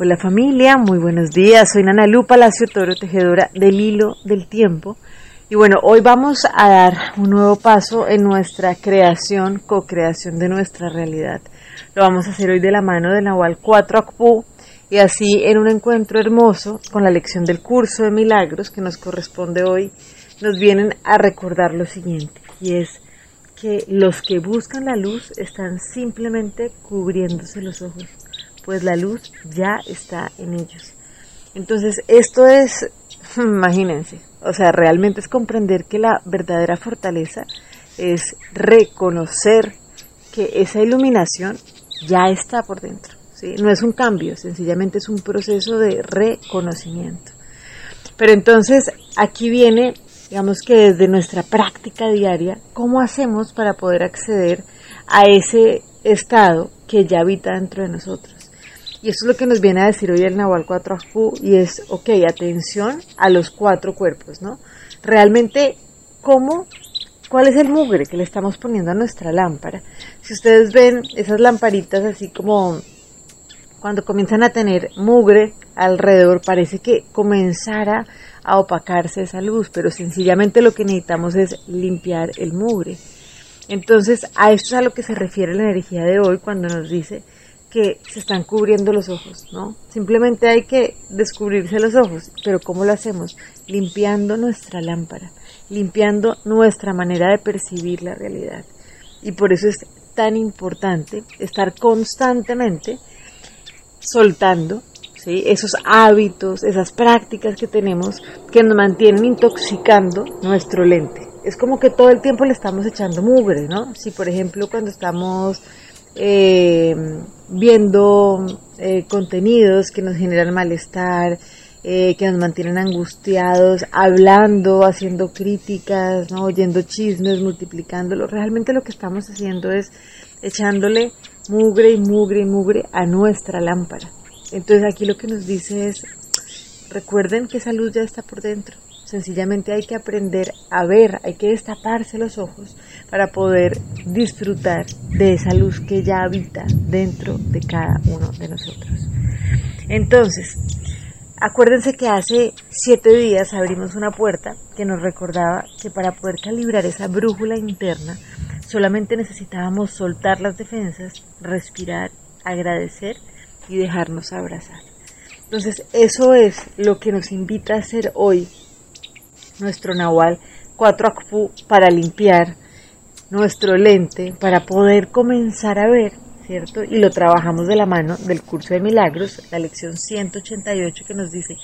Hola familia, muy buenos días. Soy Nana Lu Palacio Toro, tejedora del hilo del tiempo. Y bueno, hoy vamos a dar un nuevo paso en nuestra creación, co-creación de nuestra realidad. Lo vamos a hacer hoy de la mano de Nahual 4 Akpu y así en un encuentro hermoso con la lección del curso de milagros que nos corresponde hoy, nos vienen a recordar lo siguiente y es que los que buscan la luz están simplemente cubriéndose los ojos pues la luz ya está en ellos. Entonces, esto es, imagínense, o sea, realmente es comprender que la verdadera fortaleza es reconocer que esa iluminación ya está por dentro. ¿sí? No es un cambio, sencillamente es un proceso de reconocimiento. Pero entonces aquí viene, digamos que desde nuestra práctica diaria, ¿cómo hacemos para poder acceder a ese estado que ya habita dentro de nosotros? Y eso es lo que nos viene a decir hoy el Nahual 4 Afu y es, ok, atención a los cuatro cuerpos, ¿no? Realmente, ¿cómo, cuál es el mugre que le estamos poniendo a nuestra lámpara? Si ustedes ven esas lamparitas así como cuando comienzan a tener mugre alrededor, parece que comenzara a opacarse esa luz, pero sencillamente lo que necesitamos es limpiar el mugre. Entonces, a esto es a lo que se refiere la energía de hoy cuando nos dice que se están cubriendo los ojos, ¿no? Simplemente hay que descubrirse los ojos, pero ¿cómo lo hacemos? Limpiando nuestra lámpara, limpiando nuestra manera de percibir la realidad. Y por eso es tan importante estar constantemente soltando ¿sí? esos hábitos, esas prácticas que tenemos que nos mantienen intoxicando nuestro lente. Es como que todo el tiempo le estamos echando mugre, ¿no? Si por ejemplo cuando estamos eh, viendo eh, contenidos que nos generan malestar, eh, que nos mantienen angustiados, hablando, haciendo críticas, ¿no? oyendo chismes, multiplicándolo. Realmente lo que estamos haciendo es echándole mugre y mugre y mugre a nuestra lámpara. Entonces aquí lo que nos dice es, recuerden que esa luz ya está por dentro. Sencillamente hay que aprender a ver, hay que destaparse los ojos para poder disfrutar de esa luz que ya habita dentro de cada uno de nosotros. Entonces, acuérdense que hace siete días abrimos una puerta que nos recordaba que para poder calibrar esa brújula interna solamente necesitábamos soltar las defensas, respirar, agradecer y dejarnos abrazar. Entonces, eso es lo que nos invita a hacer hoy nuestro Nahual 4 Akpu para limpiar nuestro lente, para poder comenzar a ver, ¿cierto? Y lo trabajamos de la mano del curso de milagros, la lección 188 que nos dice,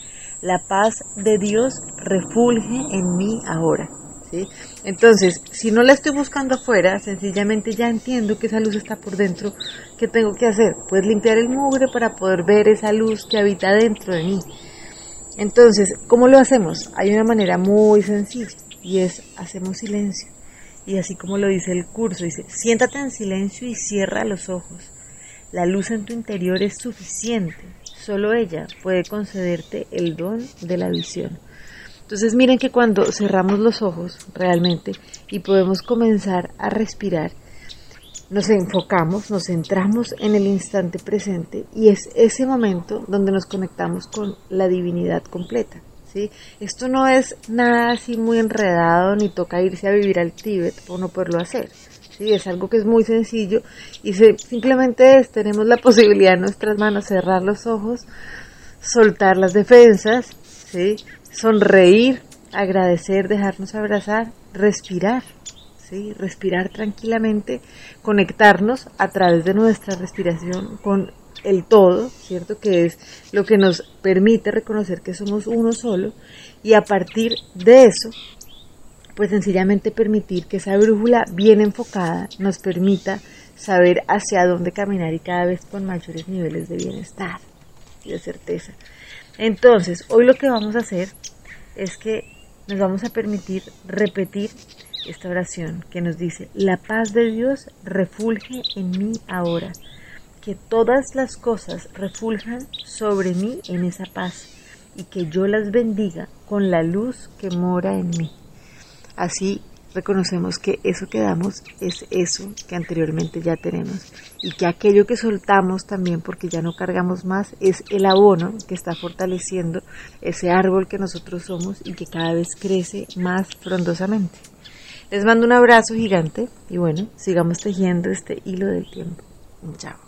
la paz de Dios refulge en mí ahora. ¿Sí? Entonces, si no la estoy buscando afuera, sencillamente ya entiendo que esa luz está por dentro. ¿Qué tengo que hacer? Pues limpiar el mugre para poder ver esa luz que habita dentro de mí. Entonces, ¿cómo lo hacemos? Hay una manera muy sencilla y es hacemos silencio. Y así como lo dice el curso, dice, siéntate en silencio y cierra los ojos. La luz en tu interior es suficiente. Solo ella puede concederte el don de la visión. Entonces miren que cuando cerramos los ojos realmente y podemos comenzar a respirar, nos enfocamos, nos centramos en el instante presente y es ese momento donde nos conectamos con la divinidad completa. ¿Sí? Esto no es nada así muy enredado ni toca irse a vivir al Tíbet por no poderlo hacer. ¿sí? Es algo que es muy sencillo y simplemente es, tenemos la posibilidad en nuestras manos cerrar los ojos, soltar las defensas, ¿sí? sonreír, agradecer, dejarnos abrazar, respirar respirar tranquilamente, conectarnos a través de nuestra respiración con el todo, ¿cierto? Que es lo que nos permite reconocer que somos uno solo y a partir de eso, pues sencillamente permitir que esa brújula bien enfocada nos permita saber hacia dónde caminar y cada vez con mayores niveles de bienestar y de certeza. Entonces, hoy lo que vamos a hacer es que nos vamos a permitir repetir esta oración que nos dice, la paz de Dios refulge en mí ahora, que todas las cosas refuljan sobre mí en esa paz y que yo las bendiga con la luz que mora en mí. Así reconocemos que eso que damos es eso que anteriormente ya tenemos y que aquello que soltamos también porque ya no cargamos más es el abono que está fortaleciendo ese árbol que nosotros somos y que cada vez crece más frondosamente. Les mando un abrazo gigante y bueno, sigamos tejiendo este hilo del tiempo. Chao.